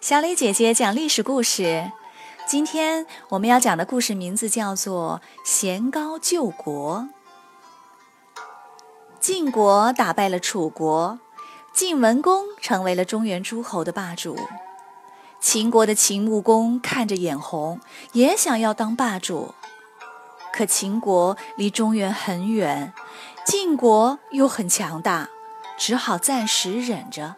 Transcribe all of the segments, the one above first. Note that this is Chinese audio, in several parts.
小李姐姐讲历史故事。今天我们要讲的故事名字叫做《贤高救国》。晋国打败了楚国，晋文公成为了中原诸侯的霸主。秦国的秦穆公看着眼红，也想要当霸主。可秦国离中原很远，晋国又很强大，只好暂时忍着。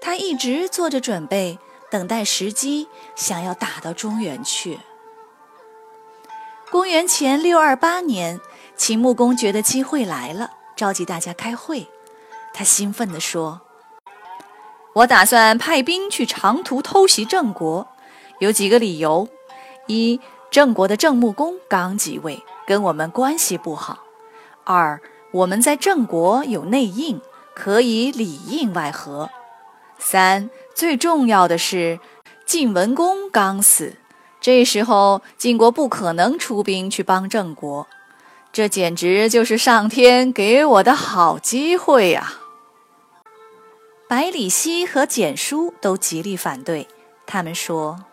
他一直做着准备，等待时机，想要打到中原去。公元前六二八年，秦穆公觉得机会来了，召集大家开会。他兴奋地说：“我打算派兵去长途偷袭郑国，有几个理由：一，郑国的郑穆公刚即位，跟我们关系不好；二，我们在郑国有内应，可以里应外合。”三最重要的是，晋文公刚死，这时候晋国不可能出兵去帮郑国，这简直就是上天给我的好机会呀！百里奚和简叔都极力反对，他们说：“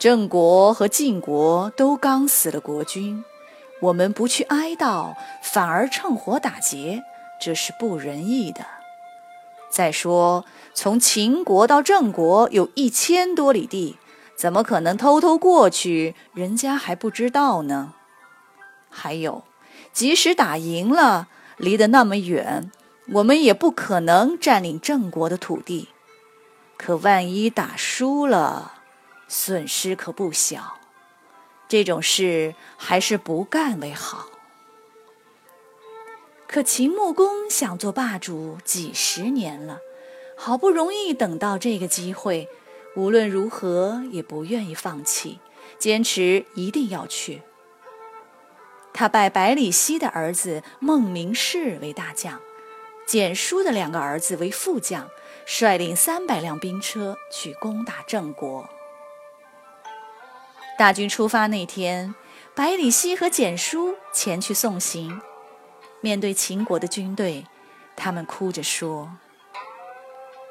郑国和晋国都刚死了国君，我们不去哀悼，反而趁火打劫，这是不仁义的。”再说，从秦国到郑国有一千多里地，怎么可能偷偷过去？人家还不知道呢。还有，即使打赢了，离得那么远，我们也不可能占领郑国的土地。可万一打输了，损失可不小。这种事还是不干为好。可秦穆公想做霸主几十年了，好不容易等到这个机会，无论如何也不愿意放弃，坚持一定要去。他拜百里奚的儿子孟明视为大将，简叔的两个儿子为副将，率领三百辆兵车去攻打郑国。大军出发那天，百里奚和简叔前去送行。面对秦国的军队，他们哭着说：“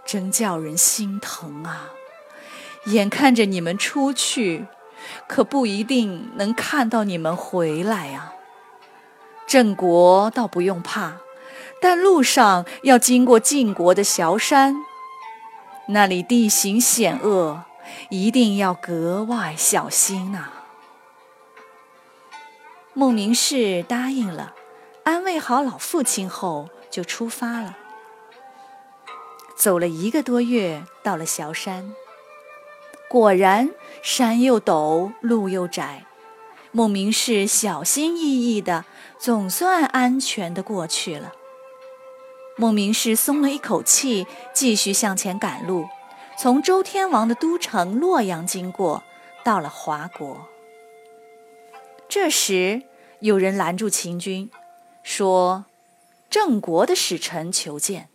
真叫人心疼啊！眼看着你们出去，可不一定能看到你们回来啊。郑国倒不用怕，但路上要经过晋国的崤山，那里地形险恶，一定要格外小心呐。”孟明视答应了。安慰好老父亲后，就出发了。走了一个多月，到了崤山。果然，山又陡，路又窄。孟明视小心翼翼的，总算安全的过去了。孟明视松了一口气，继续向前赶路，从周天王的都城洛阳经过，到了华国。这时，有人拦住秦军。说：“郑国的使臣求见。”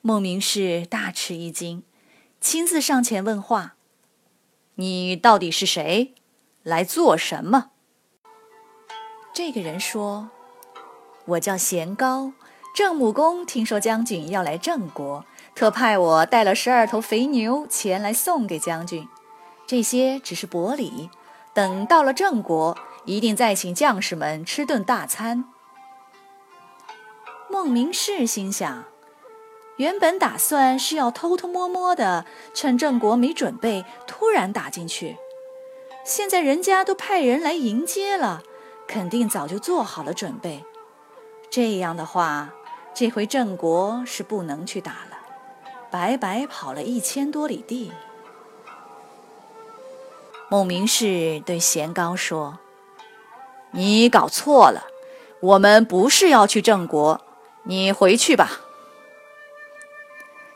孟明视大吃一惊，亲自上前问话：“你到底是谁？来做什么？”这个人说：“我叫贤高，郑穆公听说将军要来郑国，特派我带了十二头肥牛前来送给将军。这些只是薄礼，等到了郑国，一定再请将士们吃顿大餐。”孟明视心想，原本打算是要偷偷摸摸的，趁郑国没准备，突然打进去。现在人家都派人来迎接了，肯定早就做好了准备。这样的话，这回郑国是不能去打了，白白跑了一千多里地。孟明视对贤高说：“你搞错了，我们不是要去郑国。”你回去吧。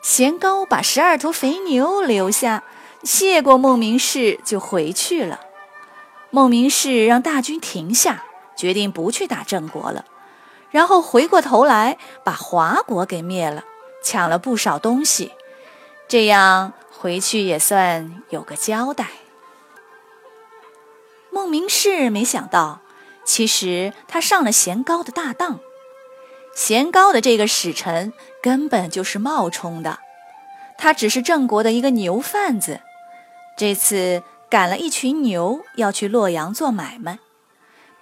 贤高把十二头肥牛留下，谢过孟明氏就回去了。孟明氏让大军停下，决定不去打郑国了，然后回过头来把华国给灭了，抢了不少东西，这样回去也算有个交代。孟明氏没想到，其实他上了贤高的大当。贤高的这个使臣根本就是冒充的，他只是郑国的一个牛贩子，这次赶了一群牛要去洛阳做买卖，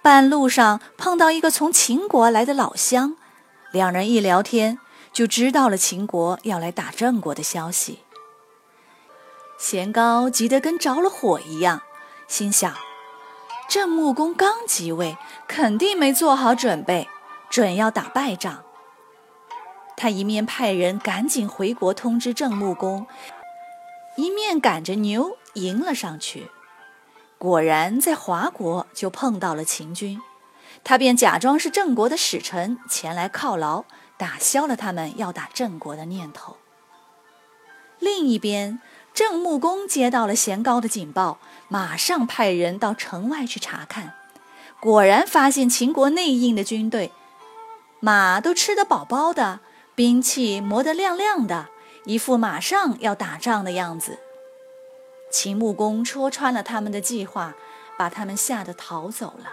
半路上碰到一个从秦国来的老乡，两人一聊天就知道了秦国要来打郑国的消息。贤高急得跟着了火一样，心想：郑穆公刚即位，肯定没做好准备，准要打败仗。他一面派人赶紧回国通知郑穆公，一面赶着牛迎了上去。果然在华国就碰到了秦军，他便假装是郑国的使臣前来犒劳，打消了他们要打郑国的念头。另一边，郑穆公接到了贤高的警报，马上派人到城外去查看，果然发现秦国内应的军队，马都吃得饱饱的。兵器磨得亮亮的，一副马上要打仗的样子。秦穆公戳穿了他们的计划，把他们吓得逃走了。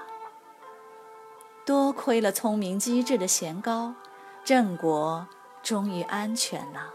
多亏了聪明机智的贤高，郑国终于安全了。